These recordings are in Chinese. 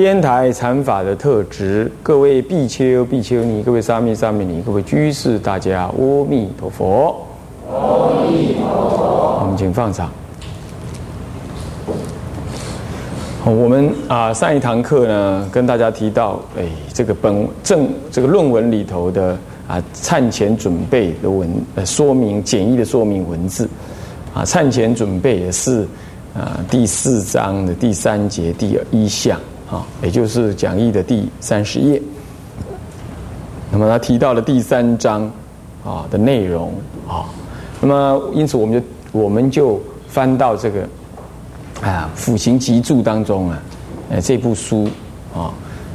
天台禅法的特质，各位比丘、比丘尼，各位沙弥、沙弥尼，各位居士，大家阿弥陀佛。阿弥陀佛。我们请放掌。好，我们啊上一堂课呢，跟大家提到，哎，这个本正这个论文里头的啊忏前准备的文呃说明简易的说明文字，啊忏前准备也是啊第四章的第三节第一项啊，也就是讲义的第三十页。那么他提到了第三章啊的内容啊，那么因此我们就我们就翻到这个。啊，《辅行集注》当中啊，呃，这部书啊，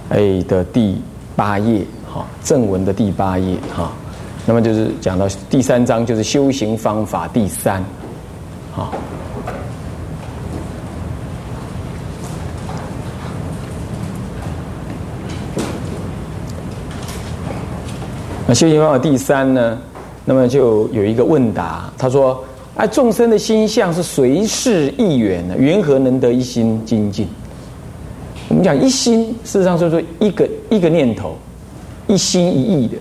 哎的第八页，哈，正文的第八页，哈，那么就是讲到第三章，就是修行方法第三，啊，修行方法第三呢，那么就有一个问答，他说。哎，众生的心相是随事一缘的，缘何能得一心精进？我们讲一心，事实上就是说一个一个念头，一心一意的，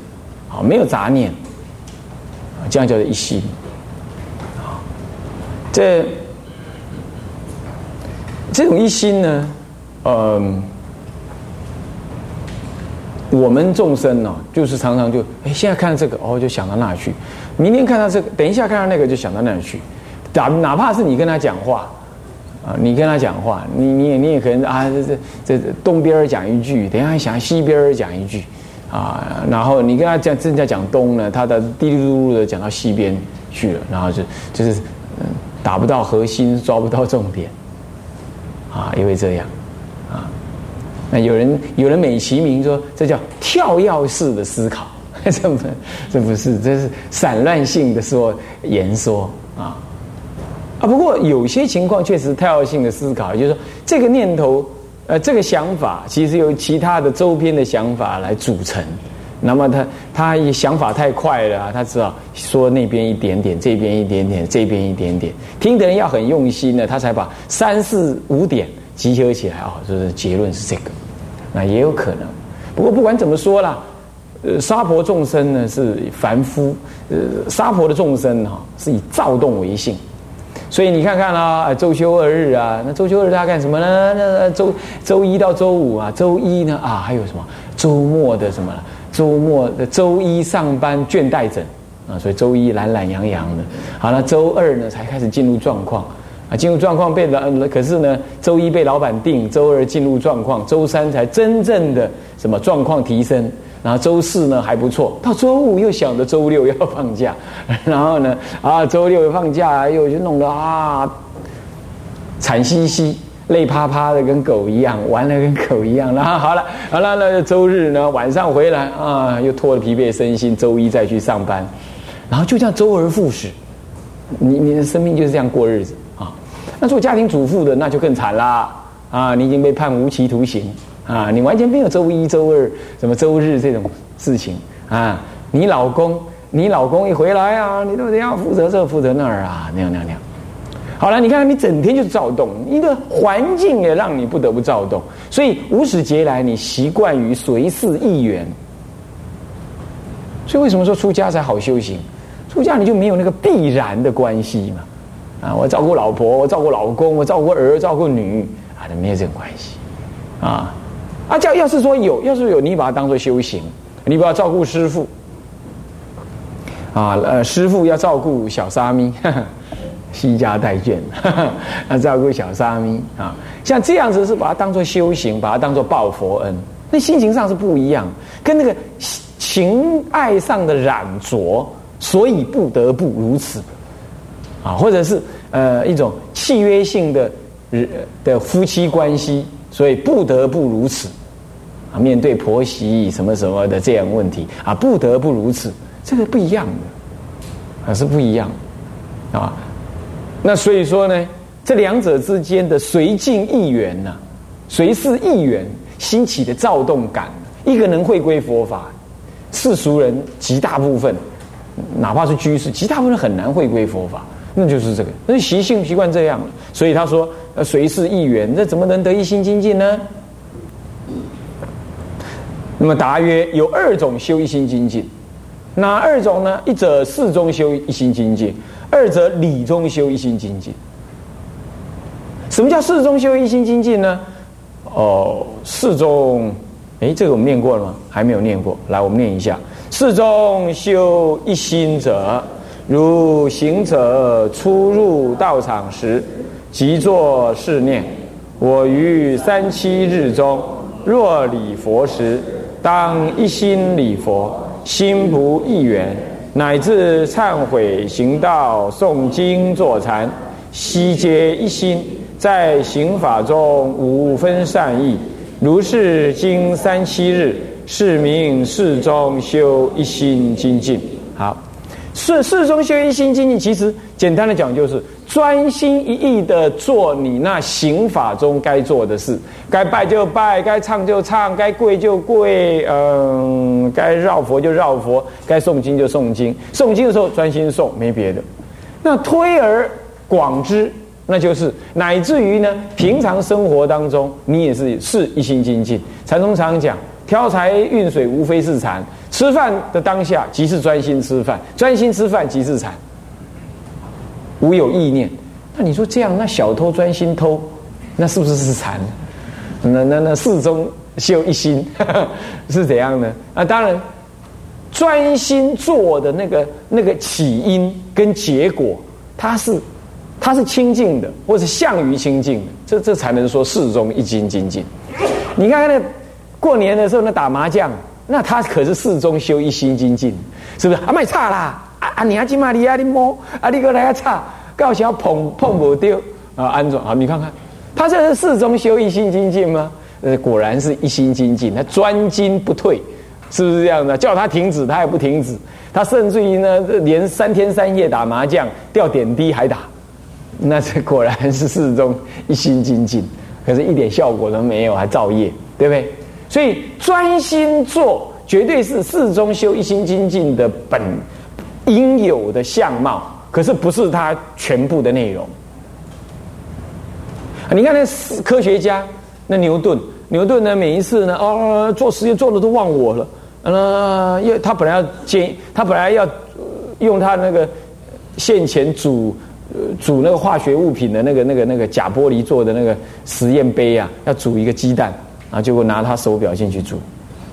啊，没有杂念，这样叫做一心。这这种一心呢，嗯，我们众生呢，就是常常就哎，现在看到这个哦，就想到那去。明天看到这个，等一下看到那个，就想到那里去。哪哪怕是你跟他讲话，啊，你跟他讲话，你你也你也可能啊，这这这东边讲一句，等一下想西边讲一句，啊，然后你跟他讲正在讲东呢，他的滴滴噜噜的讲到西边去了，然后就就是嗯，打不到核心，抓不到重点，啊，因为这样，那有人有人美其名说这叫跳跃式的思考。这不，这不是，这是散乱性的说言说啊啊！不过有些情况确实跳跃性的思考，就是说这个念头，呃，这个想法其实由其他的周边的想法来组成。那么他他也想法太快了，他知道说那边一点点，这边一点点，这边一点点，听的人要很用心呢，他才把三四五点集合起来啊，就是结论是这个。那也有可能，不过不管怎么说啦。呃，沙婆众生呢是凡夫，呃，沙婆的众生哈是以躁动为性，所以你看看啦，周休二日啊，那周休二日他干什么呢？那周周一到周五啊，周一呢啊还有什么周末的什么？周末的周一上班倦怠症啊，所以周一懒懒洋洋的。好了，周二呢才开始进入状况啊，进入状况被老，可是呢周一被老板定，周二进入状况，周三才真正的什么状况提升。然后周四呢还不错，到周五又想着周六要放假，然后呢啊周六放假又就弄得啊惨兮兮、累趴趴的跟狗一样，玩的跟狗一样。然 后好了，好了，那周日呢晚上回来啊又拖着疲惫身心，周一再去上班，然后就这样周而复始。你你的生命就是这样过日子。那做家庭主妇的那就更惨啦啊，你已经被判无期徒刑。啊，你完全没有周一、周二、什么周日这种事情啊！你老公，你老公一回来啊，你都得要负责这、负责那儿啊，那样、那样、那样。好了，你看你整天就躁动，一个环境也让你不得不躁动，所以无始劫来你习惯于随事一缘。所以为什么说出家才好修行？出家你就没有那个必然的关系嘛？啊，我照顾老婆，我照顾老公，我照顾儿，照顾女啊，没有这种关系啊。啊，叫要是说有，要是有，你把它当做修行，你不要照顾师傅，啊，呃，师傅要照顾小沙弥，西家带眷，要照顾小沙弥啊，像这样子是把它当做修行，把它当做报佛恩，那心情上是不一样，跟那个情爱上的染着，所以不得不如此，啊，或者是呃一种契约性的的夫妻关系，所以不得不如此啊。面对婆媳什么什么的这样问题啊，不得不如此，这个不一样的，啊是不一样啊。那所以说呢，这两者之间的随境意缘呢，随是意缘兴起的躁动感，一个能会归佛法，世俗人极大部分，哪怕是居士，极大部分很难会归佛法。那就是这个，那习性习惯这样了，所以他说：“呃，随是意缘，那怎么能得一心精进呢？”那么答曰：“有二种修一心精进，哪二种呢？一者事中修一心精进，二者理中修一心精进。什么叫事中修一心精进呢？哦，事中，哎，这个我们念过了吗？还没有念过，来，我们念一下：事中修一心者。”如行者初入道场时，即作是念：我于三七日中，若礼佛时，当一心礼佛，心不异缘，乃至忏悔行道、诵经坐禅，悉皆一心，在行法中无分善意。如是经三七日，是名世中修一心精进。好。是世中修一心精进，其实简单的讲就是专心一意的做你那行法中该做的事，该拜就拜，该唱就唱，该跪就跪，嗯，该绕佛就绕佛，该诵经就诵经。诵经的时候专心诵，没别的。那推而广之，那就是乃至于呢，平常生活当中你也是是一心精进。禅宗常讲。挑柴运水，无非是禅。吃饭的当下，即是专心吃饭；专心吃饭，即是禅。无有意念。那你说这样，那小偷专心偷，那是不是是禅？那那那四中修一心 是怎样呢？啊，当然，专心做的那个那个起因跟结果，它是它是清净的，或是向于清净，这这才能说四中一心精进。你看看那。过年的时候，那打麻将，那他可是四中修一心精进，是不是？啊，卖差啦！啊啊，你阿金玛利亚你摸啊，你个来啊差，搞小碰碰不丢啊，安装啊！你看看，他这是四中修一心精进吗？呃，果然是一心精进，他专精不退，是不是这样的？叫他停止，他也不停止，他甚至于呢，连三天三夜打麻将掉点滴还打，那这果然是四中一心精进，可是一点效果都没有，还造业，对不对？所以专心做，绝对是四中修一心精进的本应有的相貌，可是不是它全部的内容。你看那科学家，那牛顿，牛顿呢，每一次呢，哦，做实验做的都忘我了，呃，因为他本来要建，他本来要用他那个现前煮煮那个化学物品的那个那个那个假玻璃做的那个实验杯啊，要煮一个鸡蛋。然后结果拿他手表进去煮，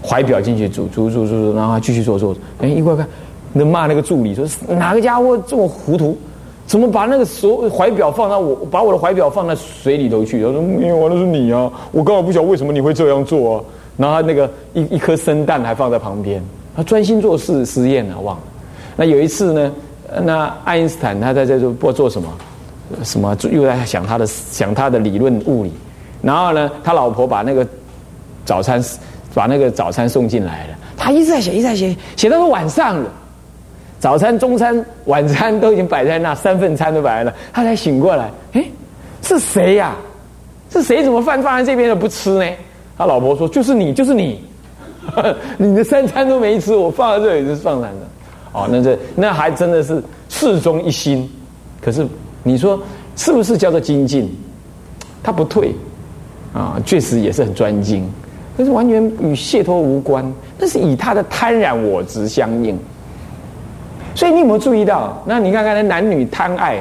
怀表进去煮，煮煮煮煮，然后继续做做。哎，一块看，那骂那个助理说：“哪个家伙这么糊涂？怎么把那个手怀表放到我，把我的怀表放在水里头去？”他说：“没有，那是你啊！我刚好不晓得为什么你会这样做啊。”然后他那个一一颗生蛋还放在旁边，他专心做事实验啊，忘了。那有一次呢，那爱因斯坦他在这做不做什么，什么又在想他的想他的理论物理。然后呢，他老婆把那个。早餐把那个早餐送进来了，他一直在写，一直在写，写到晚上了。早餐、中餐、晚餐都已经摆在那，三份餐都摆在那，他才醒过来。哎，是谁呀？是谁？怎么饭放在这边都不吃呢？他老婆说：“就是你，就是你，你的三餐都没吃，我放在这里是放在那。”哦，那这那还真的是事中一心。可是你说是不是叫做精进？他不退啊，确实也是很专精。那是完全与解脱无关，那是以他的贪婪我执相应。所以你有没有注意到？那你看看那男女贪爱、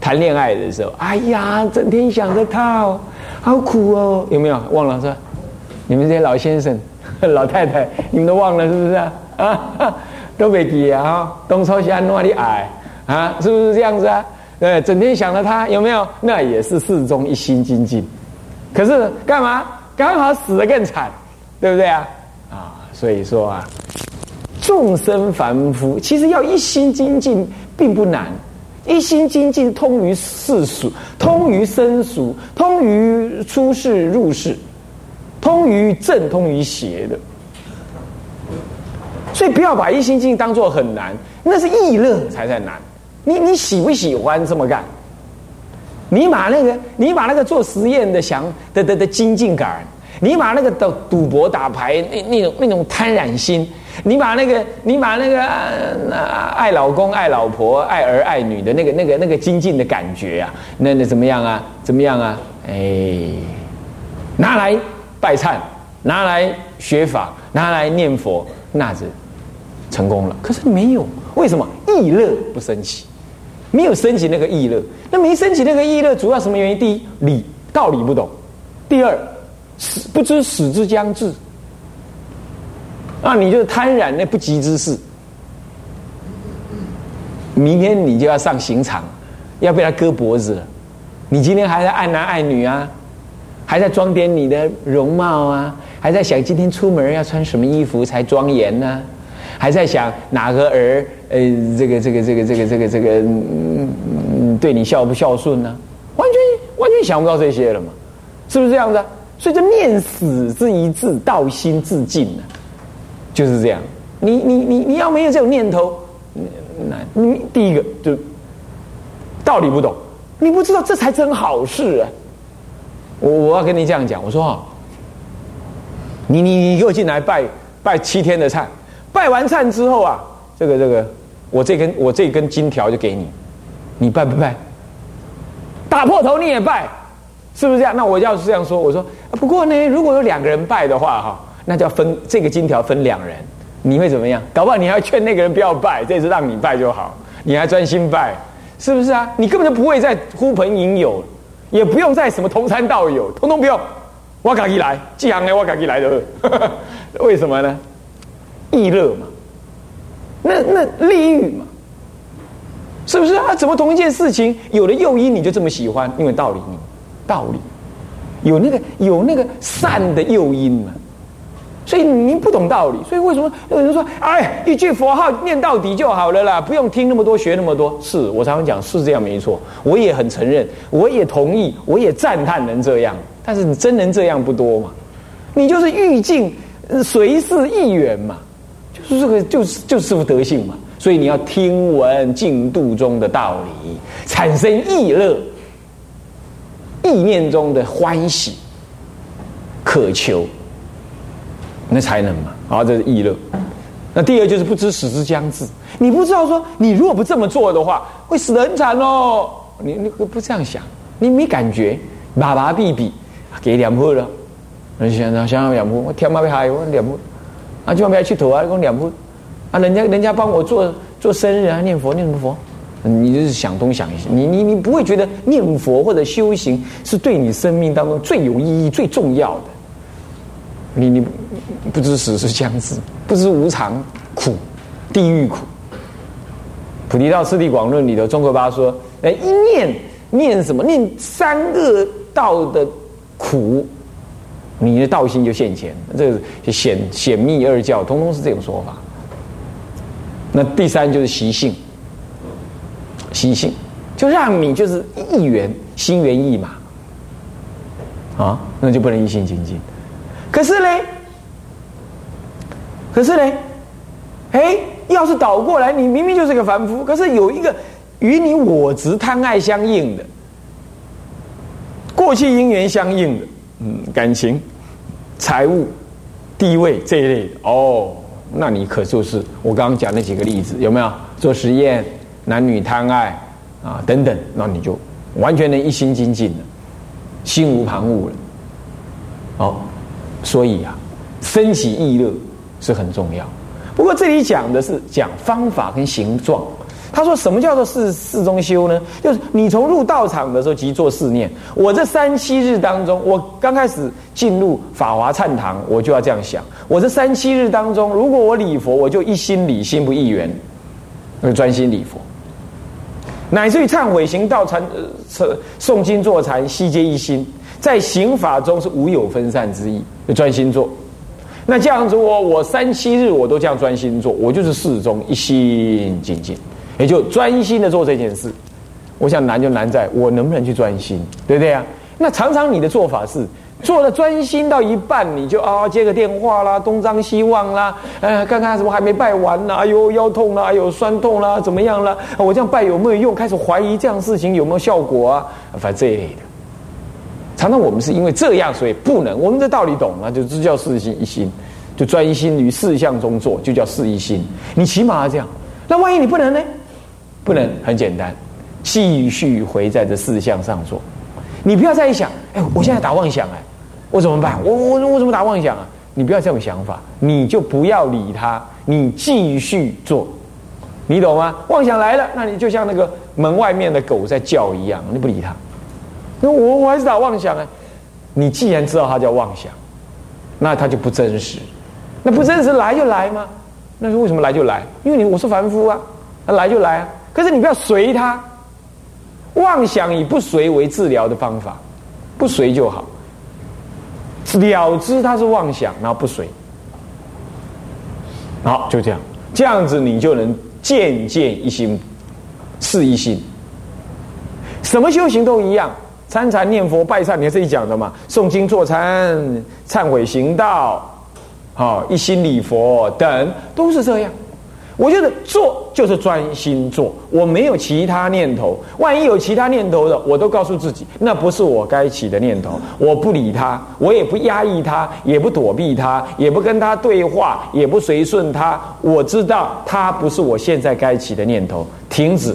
谈恋爱的时候，哎呀，整天想着他哦，好苦哦，有没有忘了是吧？你们这些老先生、老太太，你们都忘了是不是啊？啊，都没记啊！东朝西安里矮啊，是不是这样子啊？对，整天想着他有没有？那也是四中一心精进。可是干嘛？刚好死的更惨，对不对啊？啊，所以说啊，众生凡夫其实要一心精进并不难，一心精进，通于世俗，通于生俗，通于出世入世，通于正，通于邪的。所以不要把一心精进当做很难，那是易乐才在难。你你喜不喜欢这么干？你把那个你把那个做实验的想的的的精进感，你把那个赌赌博打牌那那种那种贪婪心，你把那个你把那个爱老公爱老婆爱儿爱女的那个那个那个精进的感觉啊，那那怎么样啊？怎么样啊？哎，拿来拜忏，拿来学法，拿来念佛，那是成功了。可是没有，为什么？意乐不升起。没有升起那个意乐，那没升起那个意乐，主要什么原因？第一，理道理不懂；第二，死不知死之将至，那，你就是贪婪那不吉之事。明天你就要上刑场，要被他割脖子了。你今天还在爱男爱女啊，还在装点你的容貌啊，还在想今天出门要穿什么衣服才庄严呢？还在想哪个儿，呃，这个这个这个这个这个这个，嗯，对你孝不孝顺呢？完全完全想不到这些了嘛，是不是这样子？所以这念死之一字，道心自尽呢，就是这样。你你你你要没有这种念头，那你第一个就道理不懂，你不知道这才真好事啊！我我要跟你这样讲，我说哈，你你你给我进来拜拜七天的菜。拜完忏之后啊，这个这个，我这根我这根金条就给你，你拜不拜？打破头你也拜，是不是这样？那我要是这样说，我说不过呢，如果有两个人拜的话哈，那就要分这个金条分两人，你会怎么样？搞不好你还劝那个人不要拜，这次让你拜就好，你还专心拜，是不是啊？你根本就不会再呼朋引友，也不用再什么同参道友，通通不用，我赶紧来，既行呢我赶紧来的，为什么呢？易乐嘛，那那利欲嘛，是不是啊？怎么同一件事情有了诱因你就这么喜欢？因为道理，道理有那个有那个善的诱因嘛，所以你不懂道理，所以为什么有人说哎，一句佛号念到底就好了啦，不用听那么多学那么多？是我常常讲是这样没错，我也很承认，我也同意，我也赞叹能这样，但是你真能这样不多嘛？你就是欲境随事意远嘛。就是这个，就是就是这副德性嘛。所以你要听闻净度中的道理，产生意乐，意念中的欢喜、渴求，那才能嘛。啊，这是意乐。那第二就是不知死之将至，你不知道说，你如果不这么做的话，会死得很惨哦。你你不这样想，你没感觉，麻麻痹痹，给两步了。你想想想两步，我天妈被害我两步。啊，就不要去投啊！讲两步，啊，人家人家帮我做做生日啊，念佛念什么佛？你就是想东想西，你你你不会觉得念佛或者修行是对你生命当中最有意义、最重要的。你你不知死是将至，不知无常苦，地狱苦。菩提道次第广论里头，中国八说：哎，一念念什么？念三恶道的苦。你的道心就现前，这个显显密二教，通通是这种说法。那第三就是习性，习性就让你就是一缘心猿意马啊，那就不能一心精进。可是呢，可是呢，哎，要是倒过来，你明明就是个凡夫，可是有一个与你我执贪爱相应的过去因缘相应的。嗯，感情、财务、地位这一类的哦，那你可就是我刚刚讲那几个例子，有没有做实验、男女贪爱啊等等，那你就完全能一心精进了，心无旁骛了。哦，所以啊，升起意乐是很重要。不过这里讲的是讲方法跟形状。他说：“什么叫做四四中修呢？就是你从入道场的时候即做四念。我这三七日当中，我刚开始进入法华禅堂，我就要这样想：我这三七日当中，如果我礼佛，我就一心礼，心不一缘，就专心礼佛。乃至于忏悔行道禅，呃，诵经坐禅，悉皆一心，在行法中是无有分散之意，就专心做。那这样子，我我三七日我都这样专心做，我就是四中一心精进。”也就专心的做这件事，我想难就难在我能不能去专心，对不对啊？那常常你的做法是做了专心到一半，你就啊接个电话啦，东张西望啦，呃，看看什么还没拜完呢？哎呦腰痛啦，哎呦酸痛啦，怎么样啦？我这样拜有没有用？开始怀疑这样事情有没有效果啊？反正这一类的，常常我们是因为这样，所以不能。我们这道理懂了，就这叫四心一心，就专心于事项中做，就叫四一心。你起码要这样。那万一你不能呢？不能，很简单，继续回在这四项上做。你不要再一想，哎，我现在打妄想，哎，我怎么办？我我我怎么打妄想啊？你不要这种想法，你就不要理他，你继续做，你懂吗？妄想来了，那你就像那个门外面的狗在叫一样，你不理他。那我我还是打妄想啊。你既然知道它叫妄想，那它就不真实。那不真实来就来吗？那是为什么来就来？因为你我是凡夫啊，那来就来啊。可是你不要随他。妄想以不随为治疗的方法，不随就好。了知他是妄想，然后不随，好就这样，这样子你就能渐渐一心，是一心。什么修行都一样，参禅念佛拜忏，你看这里讲的嘛，诵经坐禅、忏悔行道，好一心礼佛等，都是这样。我觉得做就是专心做，我没有其他念头。万一有其他念头的，我都告诉自己，那不是我该起的念头，我不理他，我也不压抑他，也不躲避他，也不跟他对话，也不随顺他。我知道他不是我现在该起的念头，停止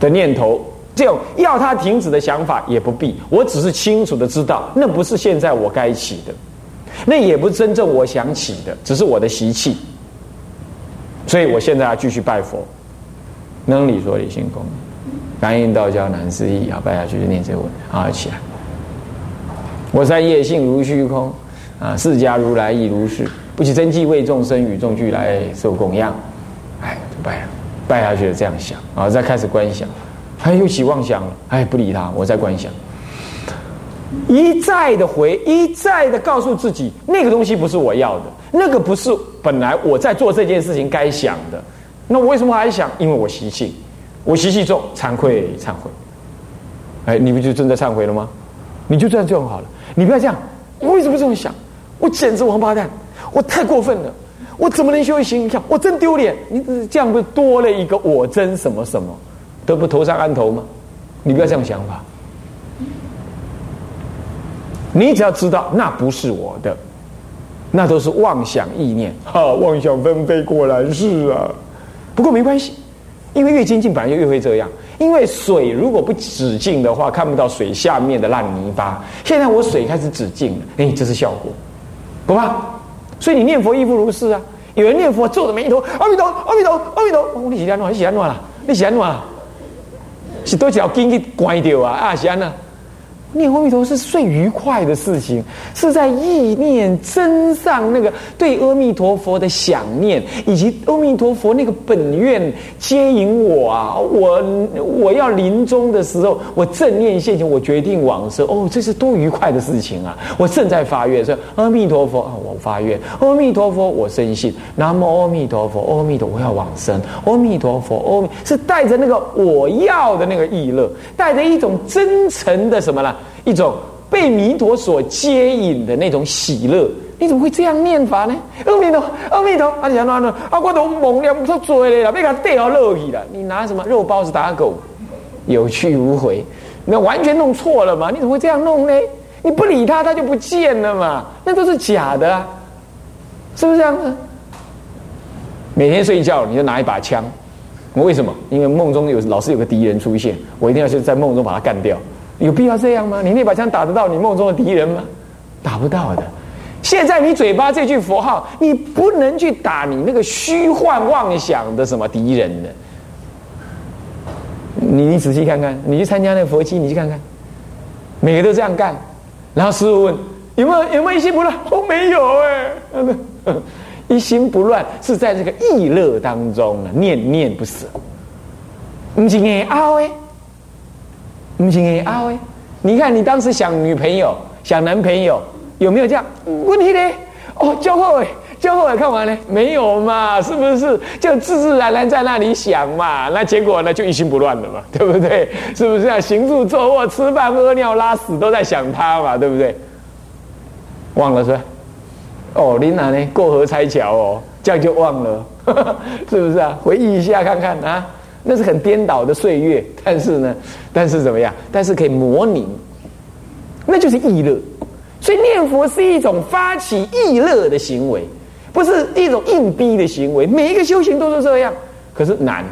的念头，这种要他停止的想法也不必。我只是清楚的知道，那不是现在我该起的，那也不是真正我想起的，只是我的习气。所以我现在要继续拜佛，能理说理性功，感应道交难思议啊！拜下去就念这文啊，起来。我三业性如虚空啊，释迦如来亦如是，不起真迹为众生与众俱来受供养。哎，就拜了，拜下去就这样想啊，再开始观想，哎，又起妄想了，哎，不理他，我在观想，一再的回，一再的告诉自己，那个东西不是我要的。那个不是本来我在做这件事情该想的，那我为什么还想？因为我习气，我习气重，惭愧忏悔。哎，你不就正在忏悔了吗？你就这样就很好了。你不要这样，我为什么这么想？我简直王八蛋，我太过分了，我怎么能修行？你看我真丢脸。你这样不多了一个我真什么什么，得不头上安头吗？你不要这样想法。你只要知道那不是我的。那都是妄想意念，哈，妄想纷飞，果然是啊。不过没关系，因为越精进，本来就越会这样。因为水如果不止境的话，看不到水下面的烂泥巴。现在我水开始止境了，哎，这是效果，不怕。所以你念佛亦复如是啊。有人念佛皱着眉头，阿弥陀，阿弥陀，阿弥陀。你喜欢哪？你喜欢哪啦？你喜欢哪？是多少经给关掉啊？啊，喜欢哪？念阿弥陀是最愉快的事情，是在意念真上那个对阿弥陀佛的想念，以及阿弥陀佛那个本愿接引我啊！我我要临终的时候，我正念现前，我决定往生。哦，这是多愉快的事情啊！我正在发愿说阿弥陀佛啊，我发愿阿弥陀佛，我深信南无阿弥陀佛，阿弥陀我要往生，阿弥陀佛，阿弥是带着那个我要的那个意乐，带着一种真诚的什么呢？一种被弥陀所接引的那种喜乐，你怎么会这样念法呢？阿弥陀，阿弥陀，啊，你讲哪呢？啊，我都蒙了，不做了啦，被他带到乐去了。你拿什么肉包子打狗，有去无回，那完全弄错了嘛？你怎么会这样弄呢？你不理他，他就不见了嘛？那都是假的，啊，是不是这样子？每天睡觉你就拿一把枪，为什么？因为梦中有老是有个敌人出现，我一定要去在梦中把他干掉。有必要这样吗？你那把枪打得到你梦中的敌人吗？打不到的。现在你嘴巴这句佛号，你不能去打你那个虚幻妄想的什么敌人的。你你仔细看看，你去参加那个佛七，你去看看，每个都这样干。然后师傅问有没有有没有一心不乱？我没有哎，一心不乱是在这个意乐当中，念念不舍。不是爱拗哎。不行哎，阿威，你看你当时想女朋友、想男朋友，有没有这样问题呢？哦，教会就后诶看完呢，没有嘛，是不是？就自自然然在那里想嘛，那结果呢，就一心不乱的嘛，对不对？是不是啊？行住坐卧、吃饭、喝尿、拉屎，都在想他嘛，对不对？忘了是吧？哦，林娜呢？过河拆桥哦，这样就忘了，是不是啊？回忆一下看看啊，那是很颠倒的岁月，但是呢，但是怎么样？但是可以模拟，那就是意乐。所以念佛是一种发起意乐的行为，不是一种硬逼的行为。每一个修行都是这样，可是难，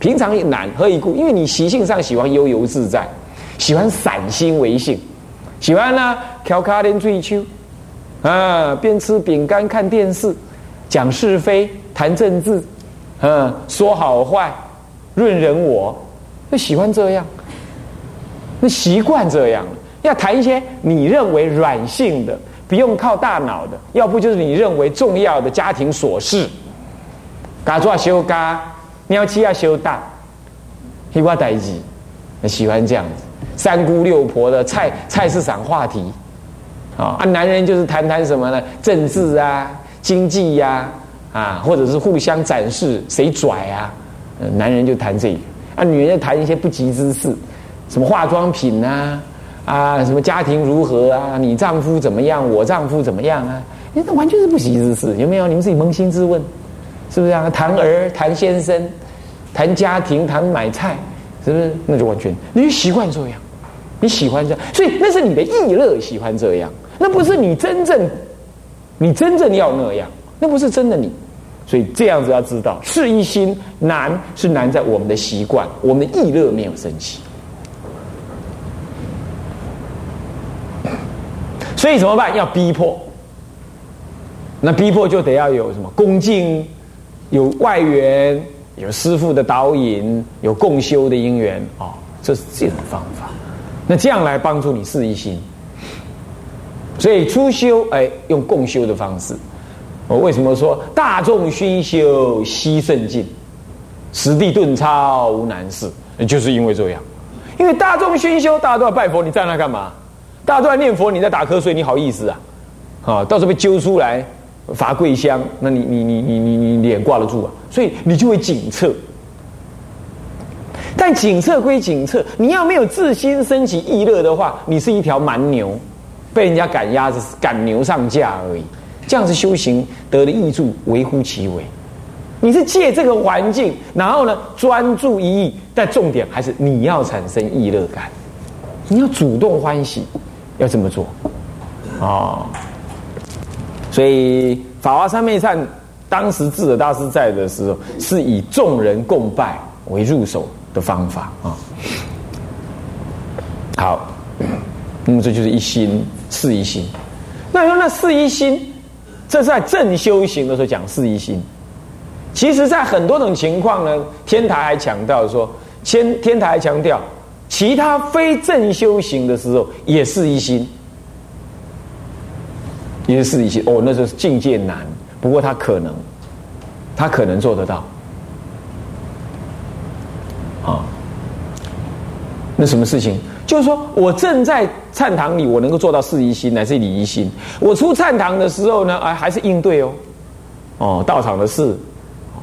平常也难。何以故？因为你习性上喜欢悠游自在，喜欢散心为性，喜欢呢调卡连追秋，啊，边吃饼干看电视，讲是非谈政治，嗯，说好坏，论人我，那喜欢这样，那习惯这样。要谈一些你认为软性的，不用靠大脑的，要不就是你认为重要的家庭琐事。嘎抓修嘎，喵七要修大，黑瓜代鸡，喜欢这样子。三姑六婆的菜菜市场话题，啊啊，男人就是谈谈什么呢？政治啊，经济呀，啊，或者是互相展示谁拽啊，男人就谈这个，啊，女人就谈一些不吉之事，什么化妆品啊。啊，什么家庭如何啊？你丈夫怎么样？我丈夫怎么样啊？那完全是不吉之事，有没有？你们自己扪心自问，是不是啊？谈儿、谈先生、谈家庭、谈买菜，是不是？那就完全，你就习惯这样，你喜欢这样，所以那是你的意乐，喜欢这样，那不是你真正，你真正要那样，那不是真的你。所以这样子要知道，是一心难，是难在我们的习惯，我们的意乐没有升起。所以怎么办？要逼迫。那逼迫就得要有什么恭敬，有外援，有师傅的导引，有共修的因缘啊，这是这种方法。那这样来帮助你事一心。所以初修，哎，用共修的方式。我为什么说大众熏修悉甚境，实地顿超无难事？就是因为这样。因为大众熏修，大家都要拜佛，你站那干嘛？大家都在念佛，你在打瞌睡，你好意思啊？啊，到时候被揪出来罚跪香，那你你你你你你脸挂得住啊？所以你就会警策。但警策归警策，你要没有自心升起意乐的话，你是一条蛮牛，被人家赶鸭子赶牛上架而已。这样子修行得了益处微乎其微。你是借这个环境，然后呢专注一意，但重点还是你要产生意乐感，你要主动欢喜。要这么做，啊，所以法华三昧忏当时智者大师在的时候，是以众人共拜为入手的方法啊。好，那么这就是一心四一心。那说那四一心，这是在正修行的时候讲四一心。其实，在很多种情况呢，天台还强调说，天天台强调。其他非正修行的时候，也是一心，也是一心。哦，那就是境界难，不过他可能，他可能做得到。啊，那什么事情？就是说我正在禅堂里，我能够做到四一心乃至礼一心。我出禅堂的时候呢，哎，还是应对哦，哦，道场的事。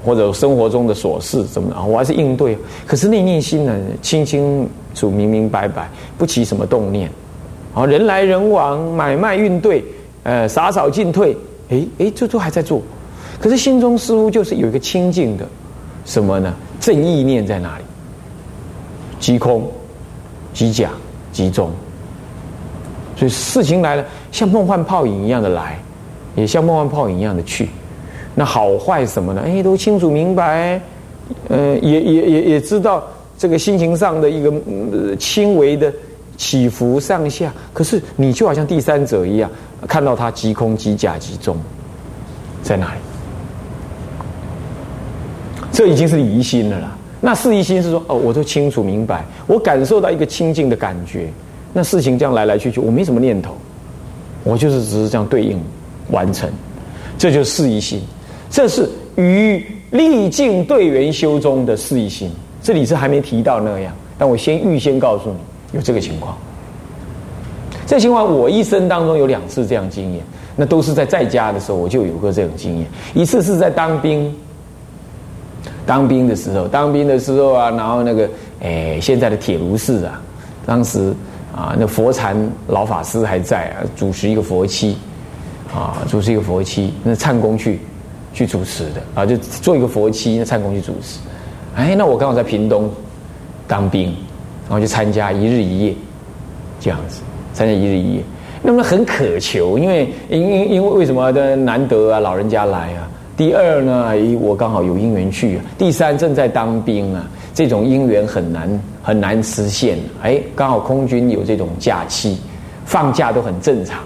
或者生活中的琐事怎么的，我还是应对。可是内念心呢，清清楚、明明白白，不起什么动念。啊，人来人往，买卖运兑，呃，洒扫进退，哎哎，这都还在做。可是心中似乎就是有一个清净的什么呢？正意念在哪里？即空、即假、即中。所以事情来了，像梦幻泡影一样的来，也像梦幻泡影一样的去。那好坏什么呢？哎，都清楚明白，呃，也也也也知道这个心情上的一个轻微的起伏上下。可是你就好像第三者一样，看到它即空即假即中，在哪里？这已经是离心了啦。那四一心是说，哦，我都清楚明白，我感受到一个清净的感觉。那事情这样来来去去，我没什么念头，我就是只是这样对应完成，这就是四一心。这是与历境对缘修中的四一心，这里是还没提到那样，但我先预先告诉你有这个情况。这情况我一生当中有两次这样经验，那都是在在家的时候我就有过这种经验。一次是在当兵，当兵的时候，当兵的时候啊，然后那个哎，现在的铁炉寺啊，当时啊，那佛禅老法师还在啊，主持一个佛七，啊，主持一个佛七，那灿公去去主持的啊，就做一个佛七，那灿公去主持。哎，那我刚好在屏东当兵，然后去参加一日一夜这样子，参加一日一夜，那么很渴求，因为因因因为为什么的难得啊，老人家来啊。第二呢，我刚好有姻缘去；第三，正在当兵啊，这种姻缘很难很难实现。哎，刚好空军有这种假期，放假都很正常。